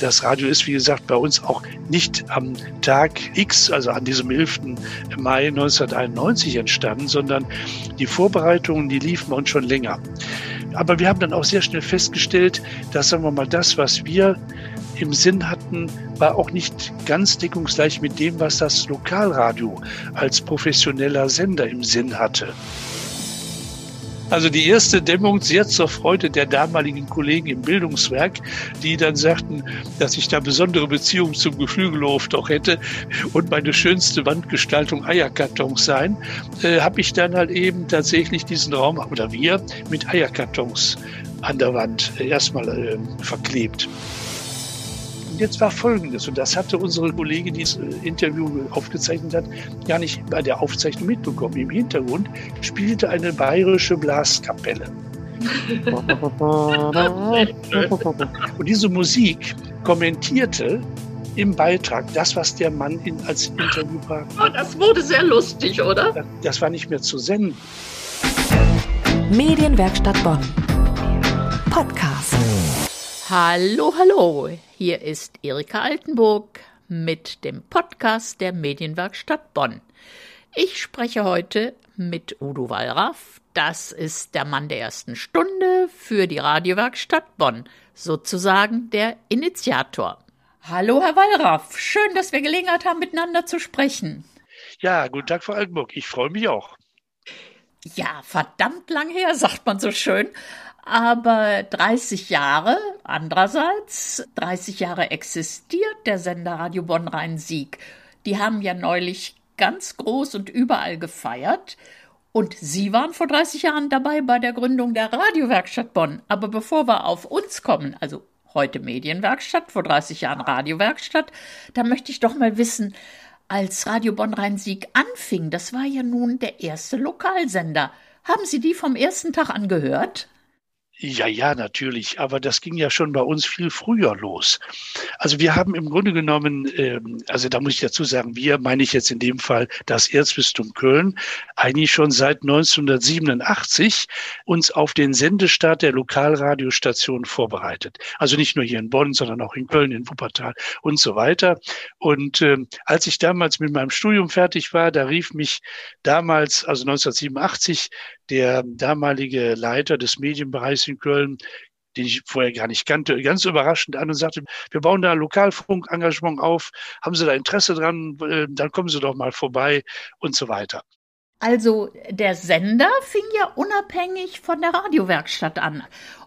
Das Radio ist, wie gesagt, bei uns auch nicht am Tag X, also an diesem 11. Mai 1991 entstanden, sondern die Vorbereitungen, die liefen uns schon länger. Aber wir haben dann auch sehr schnell festgestellt, dass, sagen wir mal, das, was wir im Sinn hatten, war auch nicht ganz deckungsgleich mit dem, was das Lokalradio als professioneller Sender im Sinn hatte. Also die erste Dämmung sehr zur Freude der damaligen Kollegen im Bildungswerk, die dann sagten, dass ich da besondere Beziehungen zum Geflügelhof doch hätte und meine schönste Wandgestaltung Eierkartons sein, äh, habe ich dann halt eben tatsächlich diesen Raum, oder wir, mit Eierkartons an der Wand äh, erstmal äh, verklebt jetzt war Folgendes, und das hatte unsere Kollegin, die das äh, Interview aufgezeichnet hat, gar nicht bei der Aufzeichnung mitbekommen. Im Hintergrund spielte eine bayerische Blaskapelle. und diese Musik kommentierte im Beitrag das, was der Mann in, als Interviewpartner. Oh, das wurde sehr lustig, oder? Das, das war nicht mehr zu senden. Medienwerkstatt Bonn. Podcast. Hallo, hallo. Hier ist Erika Altenburg mit dem Podcast der Medienwerkstatt Bonn. Ich spreche heute mit Udo Wallraff. Das ist der Mann der ersten Stunde für die Radiowerkstatt Bonn, sozusagen der Initiator. Hallo, Herr Wallraff. Schön, dass wir Gelegenheit haben, miteinander zu sprechen. Ja, guten Tag, Frau Altenburg. Ich freue mich auch. Ja, verdammt lang her, sagt man so schön. Aber 30 Jahre, andererseits, 30 Jahre existiert der Sender Radio Bonn Rhein-Sieg. Die haben ja neulich ganz groß und überall gefeiert. Und Sie waren vor 30 Jahren dabei bei der Gründung der Radiowerkstatt Bonn. Aber bevor wir auf uns kommen, also heute Medienwerkstatt, vor 30 Jahren Radiowerkstatt, da möchte ich doch mal wissen, als Radio Bonn Rhein-Sieg anfing, das war ja nun der erste Lokalsender. Haben Sie die vom ersten Tag angehört? Ja, ja, natürlich. Aber das ging ja schon bei uns viel früher los. Also wir haben im Grunde genommen, ähm, also da muss ich dazu sagen, wir meine ich jetzt in dem Fall das Erzbistum Köln, eigentlich schon seit 1987 uns auf den Sendestart der Lokalradiostation vorbereitet. Also nicht nur hier in Bonn, sondern auch in Köln, in Wuppertal und so weiter. Und äh, als ich damals mit meinem Studium fertig war, da rief mich damals, also 1987, der damalige Leiter des Medienbereichs in Köln, den ich vorher gar nicht kannte, ganz überraschend an und sagte, wir bauen da Lokalfunkengagement auf, haben Sie da Interesse dran, äh, dann kommen Sie doch mal vorbei und so weiter. Also der Sender fing ja unabhängig von der Radiowerkstatt an.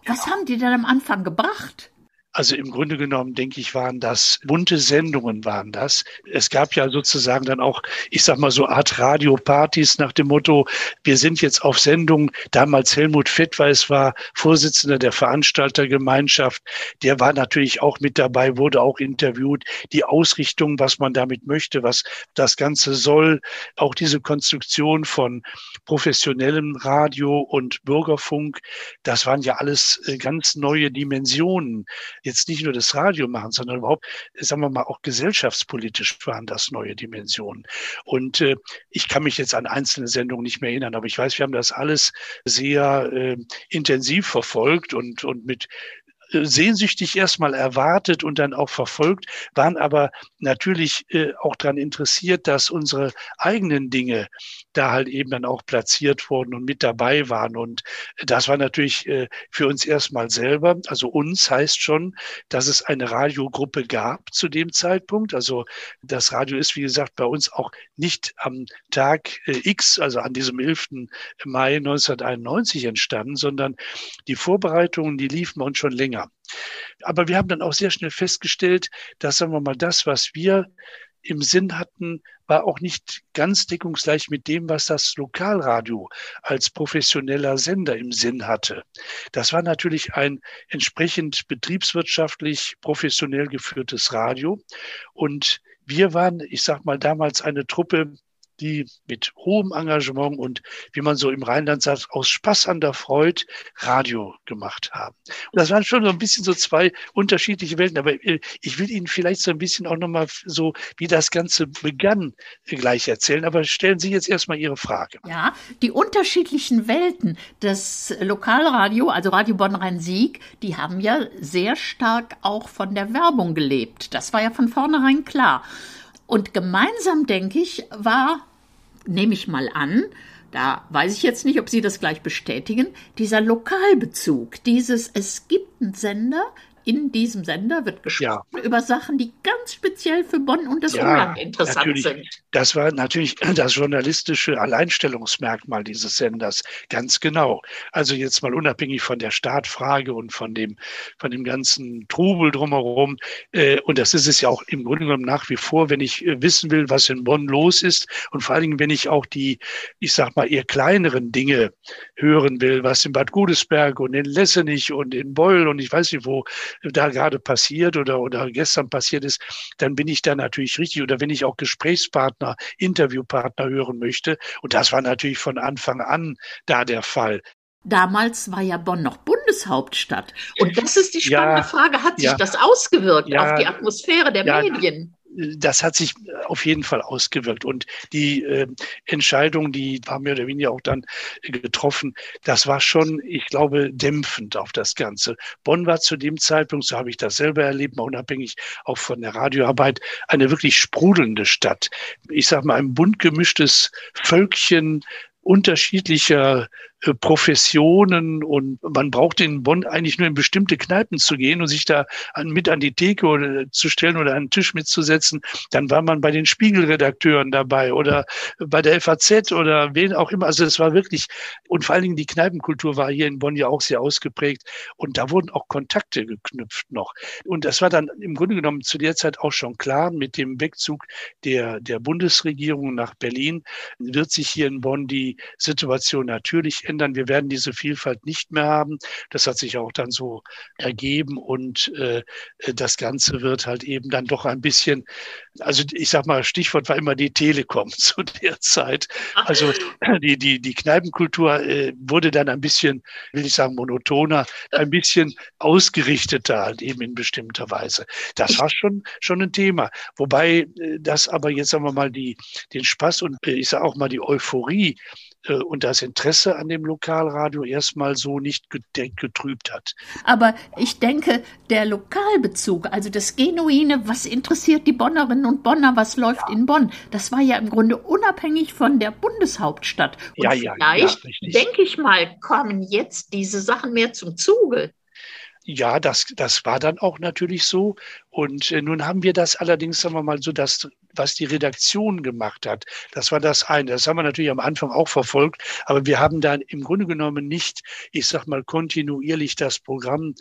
Was ja. haben die denn am Anfang gebracht? Also im Grunde genommen, denke ich, waren das bunte Sendungen waren das. Es gab ja sozusagen dann auch, ich sag mal so Art Radiopartys nach dem Motto, wir sind jetzt auf Sendung. Damals Helmut Fettweis war Vorsitzender der Veranstaltergemeinschaft. Der war natürlich auch mit dabei, wurde auch interviewt. Die Ausrichtung, was man damit möchte, was das Ganze soll, auch diese Konstruktion von professionellem Radio und Bürgerfunk, das waren ja alles äh, ganz neue Dimensionen jetzt nicht nur das Radio machen, sondern überhaupt, sagen wir mal, auch gesellschaftspolitisch waren das neue Dimensionen. Und äh, ich kann mich jetzt an einzelne Sendungen nicht mehr erinnern, aber ich weiß, wir haben das alles sehr äh, intensiv verfolgt und, und mit sehnsüchtig erstmal erwartet und dann auch verfolgt, waren aber natürlich äh, auch daran interessiert, dass unsere eigenen Dinge da halt eben dann auch platziert wurden und mit dabei waren. Und das war natürlich äh, für uns erstmal selber, also uns heißt schon, dass es eine Radiogruppe gab zu dem Zeitpunkt. Also das Radio ist, wie gesagt, bei uns auch nicht am Tag äh, X, also an diesem 11. Mai 1991 entstanden, sondern die Vorbereitungen, die liefen uns schon länger. Aber wir haben dann auch sehr schnell festgestellt, dass, sagen wir mal, das, was wir im Sinn hatten, war auch nicht ganz deckungsgleich mit dem, was das Lokalradio als professioneller Sender im Sinn hatte. Das war natürlich ein entsprechend betriebswirtschaftlich professionell geführtes Radio. Und wir waren, ich sag mal, damals eine Truppe die mit hohem Engagement und, wie man so im Rheinland sagt, aus Spaß an der Freude Radio gemacht haben. Und das waren schon so ein bisschen so zwei unterschiedliche Welten. Aber äh, ich will Ihnen vielleicht so ein bisschen auch nochmal so, wie das Ganze begann, gleich erzählen. Aber stellen Sie jetzt erstmal Ihre Frage. Ja, die unterschiedlichen Welten des Lokalradio, also Radio Bonn-Rhein-Sieg, die haben ja sehr stark auch von der Werbung gelebt. Das war ja von vornherein klar. Und gemeinsam, denke ich, war, nehme ich mal an, da weiß ich jetzt nicht, ob Sie das gleich bestätigen, dieser Lokalbezug, dieses, es gibt einen Sender, in diesem Sender wird gesprochen ja. über Sachen, die ganz speziell für Bonn und das ja, Umland interessant sind. Das war natürlich das journalistische Alleinstellungsmerkmal dieses Senders, ganz genau. Also jetzt mal unabhängig von der Startfrage und von dem, von dem ganzen Trubel drumherum. Äh, und das ist es ja auch im Grunde genommen nach wie vor, wenn ich äh, wissen will, was in Bonn los ist und vor allen Dingen, wenn ich auch die, ich sag mal, eher kleineren Dinge hören will, was in Bad Godesberg und in Lessenich und in Beul und ich weiß nicht wo da gerade passiert oder, oder gestern passiert ist, dann bin ich da natürlich richtig. Oder wenn ich auch Gesprächspartner, Interviewpartner hören möchte. Und das war natürlich von Anfang an da der Fall. Damals war ja Bonn noch Bundeshauptstadt. Und das ist die spannende ja, Frage, hat sich ja, das ausgewirkt ja, auf die Atmosphäre der Medien? Das hat sich auf jeden Fall ausgewirkt. Und die äh, Entscheidung, die war mehr oder weniger auch dann getroffen, das war schon, ich glaube, dämpfend auf das Ganze. Bonn war zu dem Zeitpunkt, so habe ich das selber erlebt, unabhängig auch von der Radioarbeit, eine wirklich sprudelnde Stadt. Ich sage mal, ein bunt gemischtes Völkchen unterschiedlicher Professionen und man braucht in Bonn eigentlich nur in bestimmte Kneipen zu gehen und sich da an, mit an die Theke oder, zu stellen oder an den Tisch mitzusetzen. Dann war man bei den Spiegelredakteuren dabei oder bei der FAZ oder wen auch immer. Also es war wirklich, und vor allen Dingen die Kneipenkultur war hier in Bonn ja auch sehr ausgeprägt und da wurden auch Kontakte geknüpft noch. Und das war dann im Grunde genommen zu der Zeit auch schon klar mit dem Wegzug der, der Bundesregierung nach Berlin wird sich hier in Bonn die Situation natürlich ändern ändern. Wir werden diese Vielfalt nicht mehr haben. Das hat sich auch dann so ergeben und äh, das Ganze wird halt eben dann doch ein bisschen, also ich sag mal, Stichwort war immer die Telekom zu der Zeit. Also die, die, die Kneipenkultur äh, wurde dann ein bisschen, will ich sagen, monotoner, ein bisschen ausgerichteter halt eben in bestimmter Weise. Das war schon, schon ein Thema. Wobei äh, das aber jetzt sagen wir mal die, den Spaß und äh, ich sage auch mal die Euphorie und das Interesse an dem Lokalradio erstmal so nicht getrübt hat. Aber ich denke, der Lokalbezug, also das Genuine, was interessiert die Bonnerinnen und Bonner, was läuft ja. in Bonn, das war ja im Grunde unabhängig von der Bundeshauptstadt. Und ja, ja, vielleicht, ja, denke ich mal, kommen jetzt diese Sachen mehr zum Zuge. Ja, das, das war dann auch natürlich so. Und äh, nun haben wir das allerdings, sagen wir mal so, das, was die Redaktion gemacht hat, das war das eine. Das haben wir natürlich am Anfang auch verfolgt, aber wir haben dann im Grunde genommen nicht, ich sag mal, kontinuierlich das Programm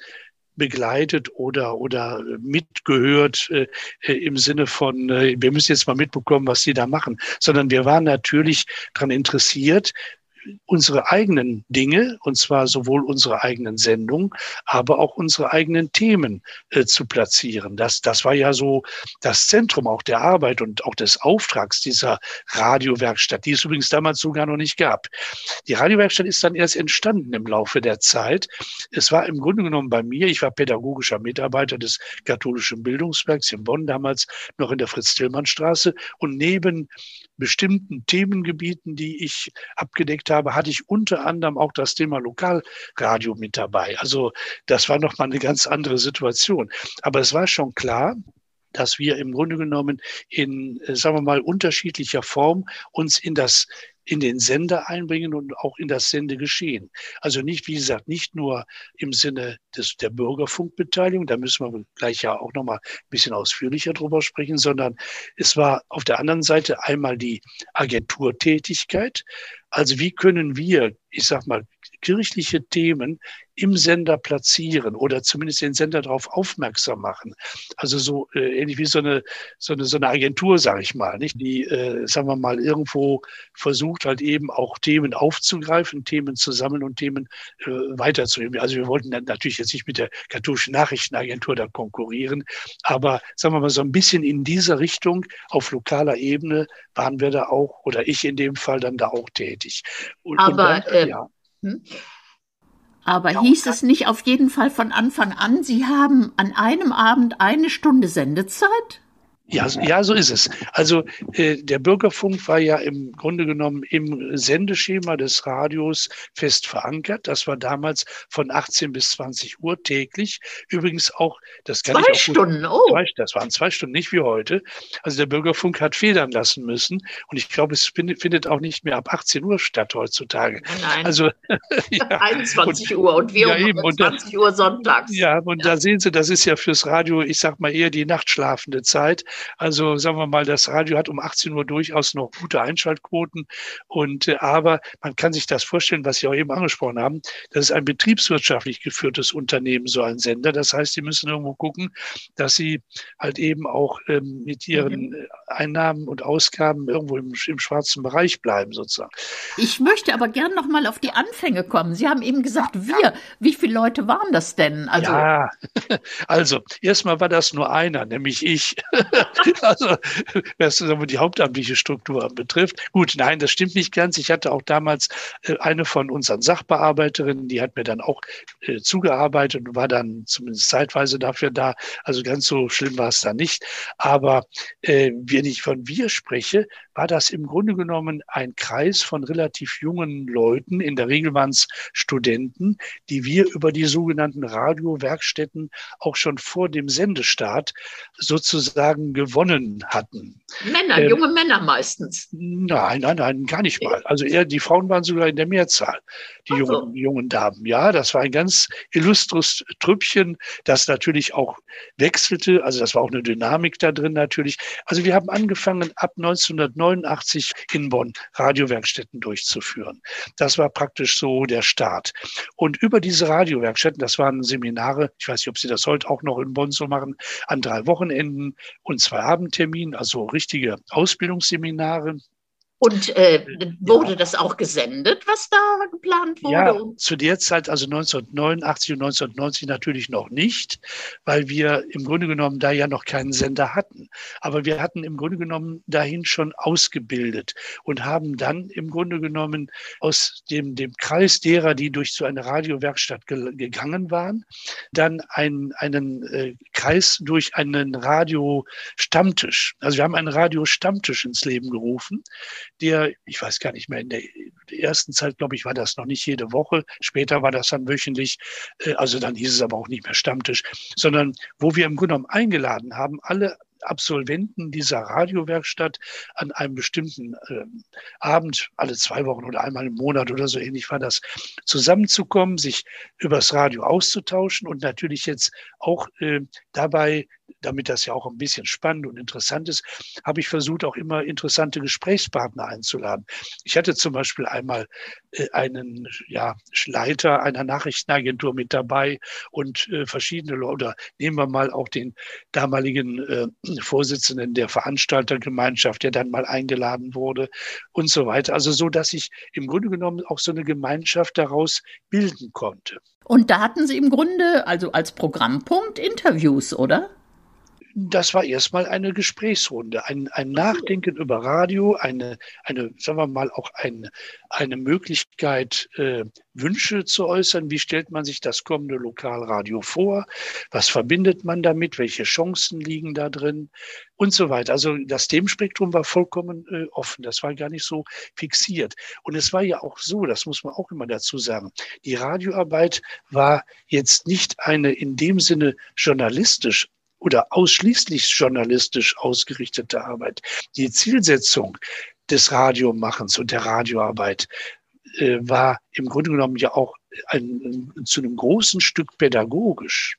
begleitet oder oder mitgehört äh, äh im Sinne von äh, wir müssen jetzt mal mitbekommen, was die da machen, sondern wir waren natürlich daran interessiert, unsere eigenen Dinge, und zwar sowohl unsere eigenen Sendungen, aber auch unsere eigenen Themen äh, zu platzieren. Das, das war ja so das Zentrum auch der Arbeit und auch des Auftrags dieser Radiowerkstatt, die es übrigens damals sogar noch nicht gab. Die Radiowerkstatt ist dann erst entstanden im Laufe der Zeit. Es war im Grunde genommen bei mir, ich war pädagogischer Mitarbeiter des katholischen Bildungswerks in Bonn, damals noch in der Fritz-Tillmann-Straße und neben bestimmten Themengebieten, die ich abgedeckt habe, hatte ich unter anderem auch das Thema Lokalradio mit dabei. Also das war nochmal eine ganz andere Situation. Aber es war schon klar, dass wir im Grunde genommen in, äh, sagen wir mal, unterschiedlicher Form uns in das in den Sender einbringen und auch in das Sendegeschehen. Also nicht, wie gesagt, nicht nur im Sinne des, der Bürgerfunkbeteiligung, da müssen wir gleich ja auch nochmal ein bisschen ausführlicher drüber sprechen, sondern es war auf der anderen Seite einmal die Agenturtätigkeit, Also wie können wir, ich sag mal, kirchliche Themen im Sender platzieren oder zumindest den Sender darauf aufmerksam machen. Also so äh, ähnlich wie so eine, so eine, so eine Agentur, sage ich mal, nicht? die, äh, sagen wir mal, irgendwo versucht halt eben auch Themen aufzugreifen, Themen zu sammeln und Themen äh, weiterzugeben. Also wir wollten dann natürlich jetzt nicht mit der katholischen Nachrichtenagentur da konkurrieren, aber sagen wir mal so ein bisschen in dieser Richtung auf lokaler Ebene waren wir da auch oder ich in dem Fall dann da auch tätig. Und, aber und dann, äh, ja. Hm? Aber ja, hieß es nicht auf jeden Fall von Anfang an, Sie haben an einem Abend eine Stunde Sendezeit? Ja, ja, so ist es. Also äh, der Bürgerfunk war ja im Grunde genommen im Sendeschema des Radios fest verankert. Das war damals von 18 bis 20 Uhr täglich. Übrigens auch, das kann zwei ich auch Stunden, oh. Zwei, das waren zwei Stunden, nicht wie heute. Also der Bürgerfunk hat federn lassen müssen. Und ich glaube, es findet, findet auch nicht mehr ab 18 Uhr statt heutzutage. Nein. Also ja. 21 und, Uhr und wir ja, um 20 Uhr sonntags. Ja, und ja. da sehen Sie, das ist ja fürs Radio, ich sag mal eher die nachtschlafende Zeit. Also sagen wir mal, das Radio hat um 18 Uhr durchaus noch gute Einschaltquoten. Und äh, aber man kann sich das vorstellen, was Sie auch eben angesprochen haben. Das ist ein betriebswirtschaftlich geführtes Unternehmen, so ein Sender. Das heißt, Sie müssen irgendwo gucken, dass Sie halt eben auch ähm, mit Ihren mhm. Äh, Einnahmen und Ausgaben irgendwo im, im schwarzen Bereich bleiben, sozusagen. Ich möchte aber gern noch mal auf die Anfänge kommen. Sie haben eben gesagt, wir. Wie viele Leute waren das denn? Also, ja, also erstmal war das nur einer, nämlich ich. also, was die hauptamtliche Struktur betrifft. Gut, nein, das stimmt nicht ganz. Ich hatte auch damals äh, eine von unseren Sachbearbeiterinnen, die hat mir dann auch äh, zugearbeitet und war dann zumindest zeitweise dafür da. Also ganz so schlimm war es da nicht. Aber äh, wenn ich von wir spreche, war das im Grunde genommen ein Kreis von relativ jungen Leuten. In der Regel waren es Studenten, die wir über die sogenannten Radiowerkstätten auch schon vor dem Sendestart sozusagen gewonnen hatten. Männer, ähm, junge Männer meistens. Nein, nein, nein, gar nicht mal. Also eher die Frauen waren sogar in der Mehrzahl, die also. jungen, jungen Damen. Ja, das war ein ganz illustres Trüppchen, das natürlich auch wechselte. Also das war auch eine Dynamik da drin natürlich. Also wir haben angefangen ab 1989 in Bonn Radiowerkstätten durchzuführen. Das war praktisch so der Start. Und über diese Radiowerkstätten, das waren Seminare, ich weiß nicht, ob Sie das heute auch noch in Bonn so machen, an drei Wochenenden und zwei Abendterminen, also richtige Ausbildungsseminare. Und äh, wurde ja. das auch gesendet, was da geplant wurde? Ja, zu der Zeit, also 1989 und 1990 natürlich noch nicht, weil wir im Grunde genommen da ja noch keinen Sender hatten. Aber wir hatten im Grunde genommen dahin schon ausgebildet und haben dann im Grunde genommen aus dem, dem Kreis derer, die durch so eine Radiowerkstatt ge gegangen waren, dann ein, einen äh, Kreis durch einen Radiostammtisch. Also wir haben einen Radiostammtisch ins Leben gerufen der, ich weiß gar nicht mehr, in der ersten Zeit, glaube ich, war das noch nicht jede Woche. Später war das dann wöchentlich. Äh, also dann hieß es aber auch nicht mehr Stammtisch, sondern wo wir im Grunde genommen eingeladen haben, alle Absolventen dieser Radiowerkstatt an einem bestimmten äh, Abend, alle zwei Wochen oder einmal im Monat oder so ähnlich war das, zusammenzukommen, sich übers Radio auszutauschen und natürlich jetzt auch äh, dabei damit das ja auch ein bisschen spannend und interessant ist, habe ich versucht, auch immer interessante Gesprächspartner einzuladen. Ich hatte zum Beispiel einmal äh, einen ja, Leiter einer Nachrichtenagentur mit dabei und äh, verschiedene Leute, oder nehmen wir mal auch den damaligen äh, Vorsitzenden der Veranstaltergemeinschaft, der dann mal eingeladen wurde und so weiter. Also so, dass ich im Grunde genommen auch so eine Gemeinschaft daraus bilden konnte. Und da hatten Sie im Grunde, also als Programmpunkt Interviews, oder? Das war erstmal eine Gesprächsrunde, ein, ein Nachdenken über Radio, eine, eine, sagen wir mal, auch ein, eine Möglichkeit, äh, Wünsche zu äußern. Wie stellt man sich das kommende Lokalradio vor? Was verbindet man damit? Welche Chancen liegen da drin? Und so weiter. Also das Themenspektrum war vollkommen äh, offen. Das war gar nicht so fixiert. Und es war ja auch so, das muss man auch immer dazu sagen, die Radioarbeit war jetzt nicht eine in dem Sinne journalistisch oder ausschließlich journalistisch ausgerichtete Arbeit. Die Zielsetzung des Radiomachens und der Radioarbeit äh, war im Grunde genommen ja auch ein, zu einem großen Stück pädagogisch.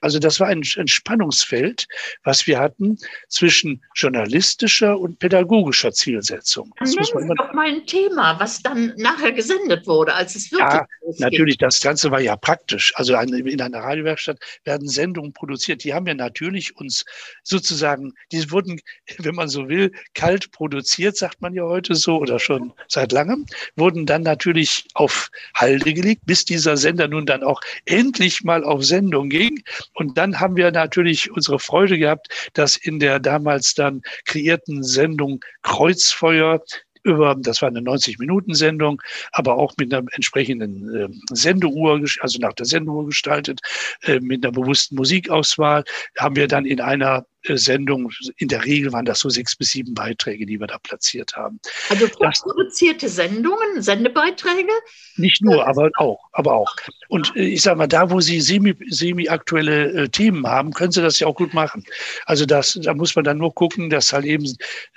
Also das war ein, ein Spannungsfeld, was wir hatten zwischen journalistischer und pädagogischer Zielsetzung. Das Nennen muss man Sie doch mal ein Thema, was dann nachher gesendet wurde, als es wirklich Ja, natürlich, das Ganze war ja praktisch. Also in einer Radiowerkstatt werden Sendungen produziert. Die haben wir natürlich uns sozusagen, die wurden, wenn man so will, kalt produziert, sagt man ja heute so oder schon seit langem, wurden dann natürlich auf Halde gelegt, bis dieser Sender nun dann auch endlich mal auf Sendung ging. Und dann haben wir natürlich unsere Freude gehabt, dass in der damals dann kreierten Sendung Kreuzfeuer über, das war eine 90-Minuten-Sendung, aber auch mit einer entsprechenden äh, Sendeuhr, also nach der Sendeuhr gestaltet, äh, mit einer bewussten Musikauswahl, haben wir dann in einer Sendung. In der Regel waren das so sechs bis sieben Beiträge, die wir da platziert haben. Also vorproduzierte Sendungen, Sendebeiträge? Nicht nur, aber auch, aber auch. Und äh, ich sage mal, da, wo Sie semi, semi-aktuelle äh, Themen haben, können Sie das ja auch gut machen. Also das, da muss man dann nur gucken, dass halt eben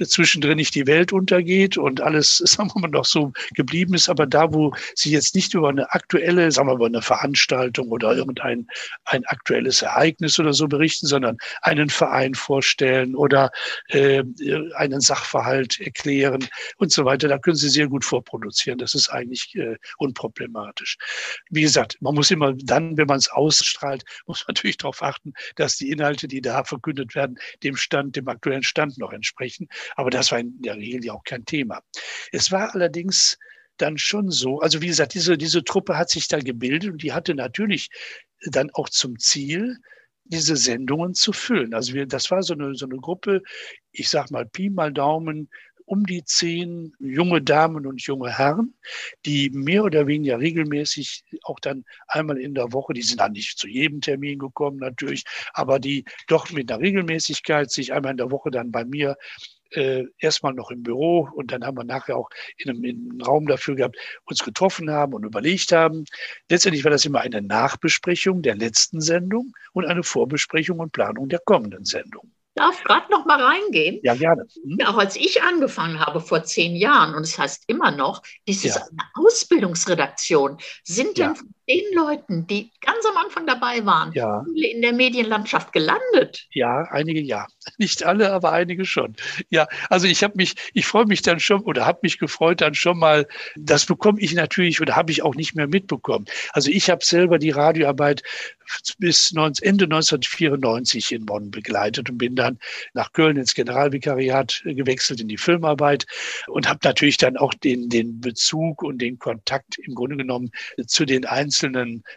zwischendrin nicht die Welt untergeht und alles, sagen wir mal, noch so geblieben ist. Aber da, wo Sie jetzt nicht über eine aktuelle, sagen wir mal, über eine Veranstaltung oder irgendein ein aktuelles Ereignis oder so berichten, sondern einen Verein vorstellen oder äh, einen Sachverhalt erklären und so weiter. Da können Sie sehr gut vorproduzieren. Das ist eigentlich äh, unproblematisch. Wie gesagt, man muss immer dann, wenn man es ausstrahlt, muss man natürlich darauf achten, dass die Inhalte, die da verkündet werden, dem Stand, dem aktuellen Stand noch entsprechen. Aber das war in der Regel ja auch kein Thema. Es war allerdings dann schon so, also wie gesagt, diese, diese Truppe hat sich da gebildet und die hatte natürlich dann auch zum Ziel, diese Sendungen zu füllen. Also wir, das war so eine, so eine Gruppe, ich sag mal Pi mal Daumen, um die zehn junge Damen und junge Herren, die mehr oder weniger regelmäßig auch dann einmal in der Woche, die sind dann nicht zu jedem Termin gekommen natürlich, aber die doch mit einer Regelmäßigkeit sich einmal in der Woche dann bei mir äh, erstmal noch im Büro und dann haben wir nachher auch in einem, in einem, Raum dafür gehabt, uns getroffen haben und überlegt haben. Letztendlich war das immer eine Nachbesprechung der letzten Sendung und eine Vorbesprechung und Planung der kommenden Sendung darf gerade noch mal reingehen. Ja, gerne. Hm? Auch als ich angefangen habe vor zehn Jahren, und es das heißt immer noch, dies ist ja. eine Ausbildungsredaktion. Sind denn ja. von den Leuten, die ganz am Anfang dabei waren, ja. viele in der Medienlandschaft gelandet? Ja, einige ja. Nicht alle, aber einige schon. Ja, also ich habe mich, ich freue mich dann schon oder habe mich gefreut dann schon mal, das bekomme ich natürlich oder habe ich auch nicht mehr mitbekommen. Also ich habe selber die Radioarbeit bis Ende 1994 in Bonn begleitet und bin dann nach Köln ins Generalvikariat gewechselt in die Filmarbeit und habe natürlich dann auch den, den Bezug und den Kontakt im Grunde genommen zu den einzelnen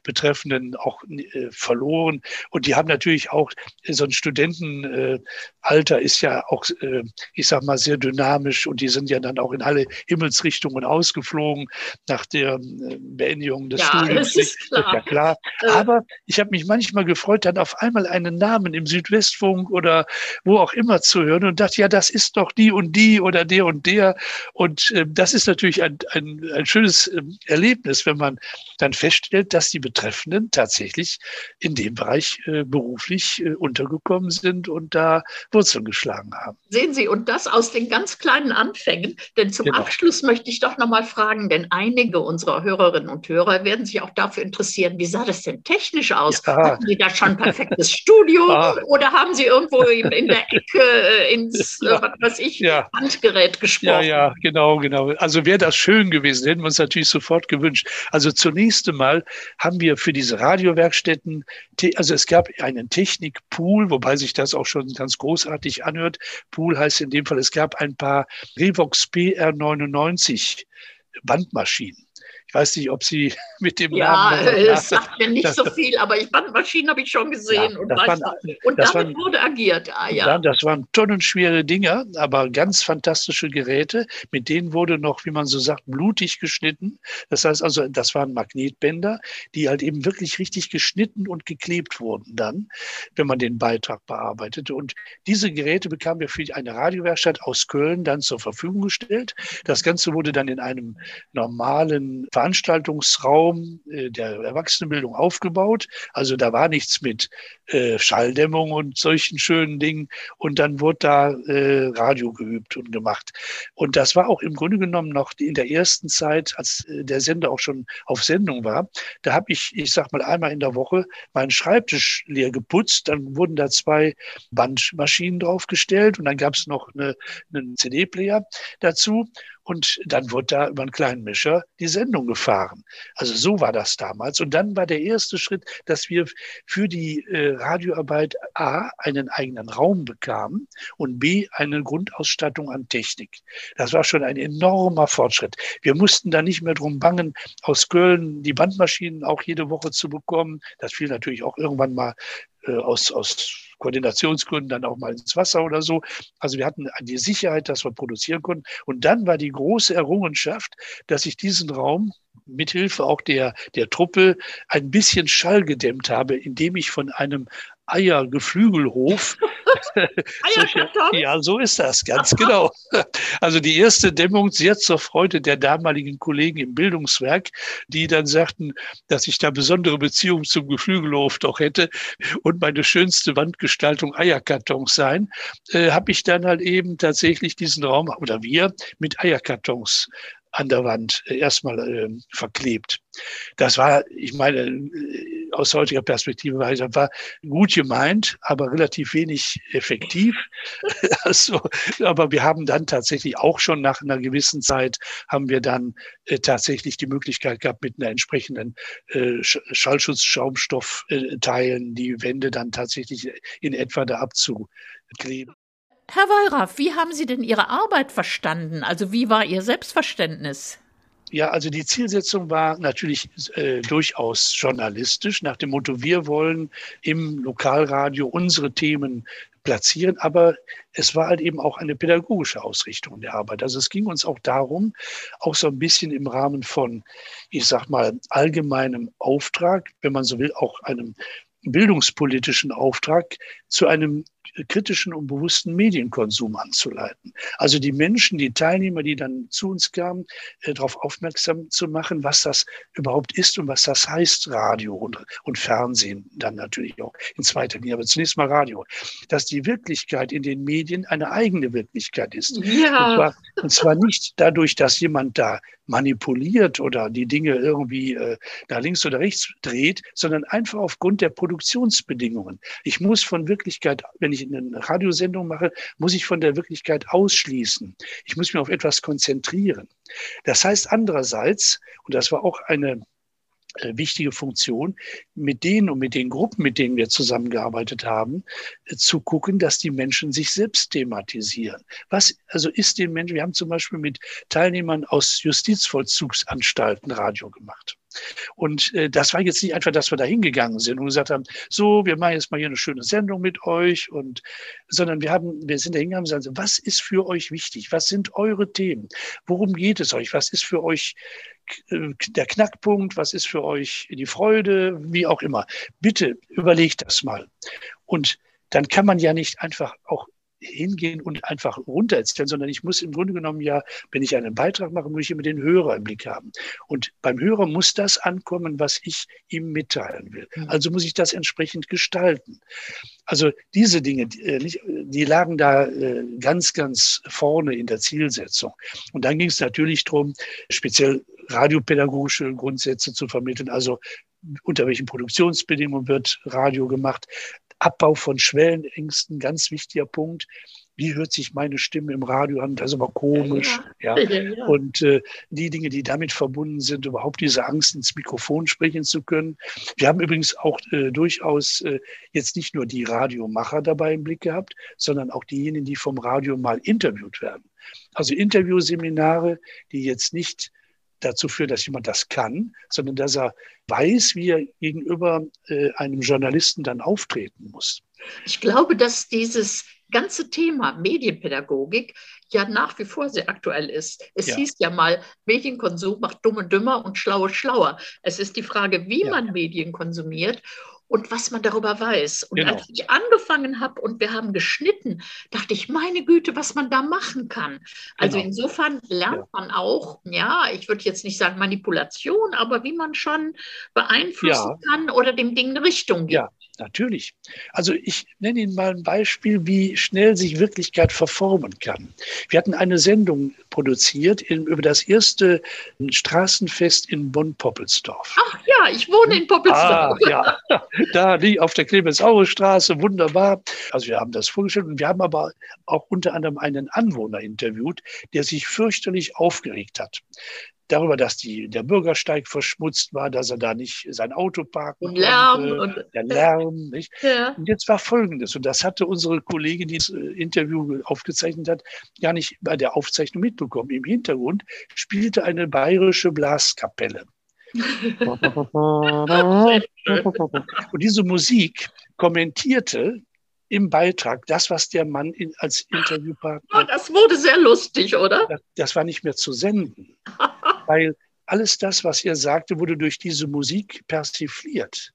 Betreffenden auch äh, verloren. Und die haben natürlich auch so ein Studentenalter ist ja auch, äh, ich sag mal, sehr dynamisch und die sind ja dann auch in alle Himmelsrichtungen ausgeflogen nach der äh, Beendigung des ja, Studiums. Das ist klar. Ja klar. Äh. Aber ich habe mich manchmal gefreut, dann auf einmal einen Namen im Südwestfunk oder wo auch immer zu hören und dachte, ja, das ist doch die und die oder der und der. Und äh, das ist natürlich ein, ein, ein schönes äh, Erlebnis, wenn man dann feststellt, dass die Betreffenden tatsächlich in dem Bereich äh, beruflich äh, untergekommen sind und da Wurzeln geschlagen haben. Sehen Sie, und das aus den ganz kleinen Anfängen. Denn zum genau. Abschluss möchte ich doch nochmal fragen, denn einige unserer Hörerinnen und Hörer werden sich auch dafür interessieren, wie sah das denn technisch aus? Ja. Hatten Sie da schon ein perfektes Studio ah. oder haben Sie irgendwo in der Ecke äh, ins, ja. was weiß ich, ja. Handgerät gesprochen? Ja, ja, genau, genau. Also wäre das schön gewesen, hätten wir uns natürlich sofort gewünscht. Also zunächst einmal haben wir für diese Radiowerkstätten, also es gab einen Technikpool, wobei sich das auch schon ganz großartig anhört. Pool heißt in dem Fall, es gab ein paar Revox PR99 Bandmaschinen. Ich weiß nicht, ob Sie mit dem ja, Namen. Ja, es sagt mir nicht das, so viel, aber ich Bandmaschinen habe ich schon gesehen ja, und, waren, und damit waren, wurde agiert. Ah, ja. Das waren tonnenschwere Dinger, aber ganz fantastische Geräte. Mit denen wurde noch, wie man so sagt, blutig geschnitten. Das heißt also, das waren Magnetbänder, die halt eben wirklich richtig geschnitten und geklebt wurden dann, wenn man den Beitrag bearbeitete. Und diese Geräte bekamen wir für eine Radiowerkstatt aus Köln dann zur Verfügung gestellt. Das Ganze wurde dann in einem normalen Veranstaltungsraum äh, der Erwachsenenbildung aufgebaut. Also da war nichts mit äh, Schalldämmung und solchen schönen Dingen. Und dann wurde da äh, Radio geübt und gemacht. Und das war auch im Grunde genommen noch in der ersten Zeit, als der Sender auch schon auf Sendung war. Da habe ich, ich sag mal, einmal in der Woche meinen Schreibtisch leer geputzt. Dann wurden da zwei Bandmaschinen draufgestellt und dann gab es noch eine, einen CD-Player dazu. Und dann wurde da über einen kleinen Mischer die Sendung gefahren. Also so war das damals. Und dann war der erste Schritt, dass wir für die äh, Radioarbeit A einen eigenen Raum bekamen und B eine Grundausstattung an Technik. Das war schon ein enormer Fortschritt. Wir mussten da nicht mehr drum bangen, aus Köln die Bandmaschinen auch jede Woche zu bekommen. Das fiel natürlich auch irgendwann mal äh, aus, aus Koordinationsgründen dann auch mal ins Wasser oder so. Also wir hatten die Sicherheit, dass wir produzieren konnten. Und dann war die große Errungenschaft, dass ich diesen Raum mithilfe auch der, der Truppe ein bisschen Schall gedämmt habe, indem ich von einem Eiergeflügelhof. ja, so ist das, ganz genau. Also die erste Dämmung sehr zur Freude der damaligen Kollegen im Bildungswerk, die dann sagten, dass ich da besondere Beziehungen zum Geflügelhof doch hätte und meine schönste Wandgestaltung Eierkartons sein, äh, habe ich dann halt eben tatsächlich diesen Raum oder wir mit Eierkartons an der Wand äh, erstmal äh, verklebt. Das war, ich meine, äh, aus heutiger Perspektive war, gut gemeint, aber relativ wenig effektiv. also, aber wir haben dann tatsächlich auch schon nach einer gewissen Zeit haben wir dann äh, tatsächlich die Möglichkeit gehabt, mit einer entsprechenden äh, Schallschutzschaumstoffteilen die Wände dann tatsächlich in etwa da abzukleben. Herr Wallraff, wie haben Sie denn Ihre Arbeit verstanden? Also wie war Ihr Selbstverständnis? Ja, also die Zielsetzung war natürlich äh, durchaus journalistisch, nach dem Motto, wir wollen im Lokalradio unsere Themen platzieren, aber es war halt eben auch eine pädagogische Ausrichtung der Arbeit. Also es ging uns auch darum, auch so ein bisschen im Rahmen von, ich sag mal, allgemeinem Auftrag, wenn man so will, auch einem bildungspolitischen Auftrag zu einem kritischen und bewussten Medienkonsum anzuleiten. Also die Menschen, die Teilnehmer, die dann zu uns kamen, äh, darauf aufmerksam zu machen, was das überhaupt ist und was das heißt, Radio und, und Fernsehen dann natürlich auch in zweiter Linie. Aber zunächst mal Radio. Dass die Wirklichkeit in den Medien eine eigene Wirklichkeit ist. Ja. Und, zwar, und zwar nicht dadurch, dass jemand da manipuliert oder die Dinge irgendwie äh, links oder rechts dreht, sondern einfach aufgrund der Produktionsbedingungen. Ich muss von Wirklichkeit, wenn ich eine Radiosendung mache, muss ich von der Wirklichkeit ausschließen. Ich muss mich auf etwas konzentrieren. Das heißt andererseits, und das war auch eine äh, wichtige Funktion, mit denen und mit den Gruppen, mit denen wir zusammengearbeitet haben, äh, zu gucken, dass die Menschen sich selbst thematisieren. Was also ist den Menschen, wir haben zum Beispiel mit Teilnehmern aus Justizvollzugsanstalten Radio gemacht. Und äh, das war jetzt nicht einfach, dass wir da hingegangen sind und gesagt haben, so, wir machen jetzt mal hier eine schöne Sendung mit euch und, sondern wir haben, wir sind da hingegangen und gesagt, was ist für euch wichtig? Was sind eure Themen? Worum geht es euch? Was ist für euch äh, der Knackpunkt? Was ist für euch die Freude? Wie auch immer. Bitte überlegt das mal. Und dann kann man ja nicht einfach auch hingehen und einfach runtererzählen, sondern ich muss im Grunde genommen ja, wenn ich einen Beitrag mache, muss ich immer den Hörer im Blick haben. Und beim Hörer muss das ankommen, was ich ihm mitteilen will. Mhm. Also muss ich das entsprechend gestalten. Also diese Dinge, die, äh, lagen da äh, ganz, ganz vorne in der Zielsetzung. Und dann ging es natürlich darum, speziell radiopädagogische Grundsätze zu vermitteln. Also unter welchen Produktionsbedingungen wird Radio gemacht, Abbau von Schwellenängsten, ganz wichtiger Punkt. Wie hört sich meine Stimme im Radio an? Das ist aber komisch. Ja. ja. ja. Und äh, die Dinge, die damit verbunden sind, überhaupt diese Angst, ins Mikrofon sprechen zu können. Wir haben übrigens auch äh, durchaus äh, jetzt nicht nur die Radiomacher dabei im Blick gehabt, sondern auch diejenigen, die vom Radio mal interviewt werden. Also Interviewseminare, die jetzt nicht dazu führen, dass jemand das kann, sondern dass er weiß, wie er gegenüber äh, einem Journalisten dann auftreten muss. Ich glaube, dass dieses ganze Thema Medienpädagogik ja nach wie vor sehr aktuell ist. Es ja. hieß ja mal, Medienkonsum macht Dumme dümmer und Schlaue schlauer. Es ist die Frage, wie ja. man Medien konsumiert und was man darüber weiß. Und Genau. als ich angefangen habe und wir haben geschnitten, dachte ich, meine Güte, was man da machen kann. Also Genau. insofern lernt Ja. man auch, ja, ich würde jetzt nicht sagen Manipulation, aber wie man schon beeinflussen kann oder dem Ding eine Richtung gibt. Ja. Natürlich. Also ich nenne Ihnen mal ein Beispiel, wie schnell sich Wirklichkeit verformen kann. Wir hatten eine Sendung produziert in, über das erste Straßenfest in Bonn-Poppelsdorf. Ach ja, ich wohne in Ah, Poppelsdorf. ja, da die auf der Clemens-Aue-Straße, wunderbar. Also wir haben das vorgestellt und wir haben aber auch unter anderem einen Anwohner interviewt, der sich fürchterlich aufgeregt hat. Darüber, dass die, der Bürgersteig verschmutzt war, dass er da nicht sein Auto parken Und Lärm konnte, und der Lärm, nicht? ja. Und jetzt war Folgendes, und das hatte unsere Kollegin, die das äh, Interview aufgezeichnet hat, gar nicht bei der Aufzeichnung mitbekommen. Im Hintergrund spielte eine bayerische Blaskapelle. Und diese Musik kommentierte im Beitrag das, was der Mann in, als Oh, Interviewpartner, das wurde sehr lustig, oder? das, das war nicht mehr zu senden, weil alles das, was er sagte, wurde durch diese Musik persifliert.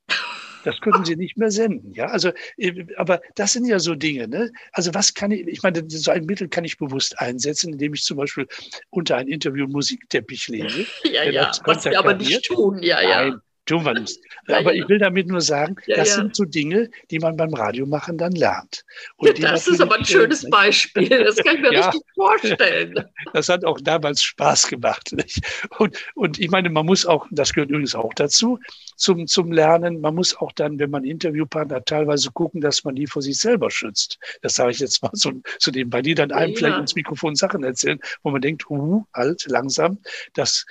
Das können Sie nicht mehr senden, ja. Also, äh, aber das sind ja so Dinge, ne? Also was kann ich? Ich meine, so ein Mittel kann ich bewusst einsetzen, indem ich zum Beispiel unter ein Interview einen Musikteppich lege. Ja, ja, das was wir aber nicht tun, ja, ja. Nein, tun wir nicht. Aber ja. ich will damit nur sagen, Ja, das sind so Dinge, die man beim Radiomachen dann lernt. Das ist aber ein schönes Beispiel. Das kann ich mir richtig vorstellen. Das hat auch damals Spaß gemacht. Nicht? Und, und ich meine, man muss auch, das gehört übrigens auch dazu, zum, zum Lernen, man muss auch dann, wenn man Interviewpartner hat, teilweise gucken, dass man die vor sich selber schützt. Das sage ich jetzt mal so, so nebenbei, die dann einem vielleicht ins Mikrofon Sachen erzählen, wo man denkt, uh, halt, langsam, das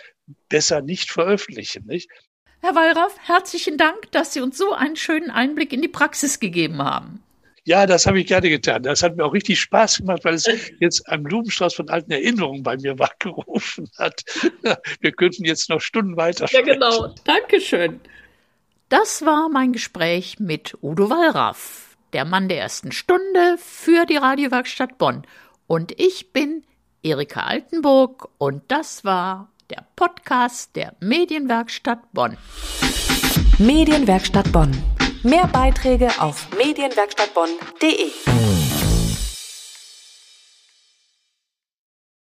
besser nicht veröffentlichen. Nicht? Herr Wallraff, herzlichen Dank, dass Sie uns so einen schönen Einblick in die Praxis gegeben haben. Ja, das habe ich gerne getan. Das hat mir auch richtig Spaß gemacht, weil es jetzt einen Blumenstrauß von alten Erinnerungen bei mir wachgerufen hat. Wir könnten jetzt noch Stunden weiter Ja, sprechen. genau. Dankeschön. Das war mein Gespräch mit Udo Wallraff, der Mann der ersten Stunde für die Radiowerkstatt Bonn. Und ich bin Erika Altenburg und das war der Podcast der Medienwerkstatt Bonn. Medienwerkstatt Bonn. Mehr Beiträge auf medienwerkstattbonn.de.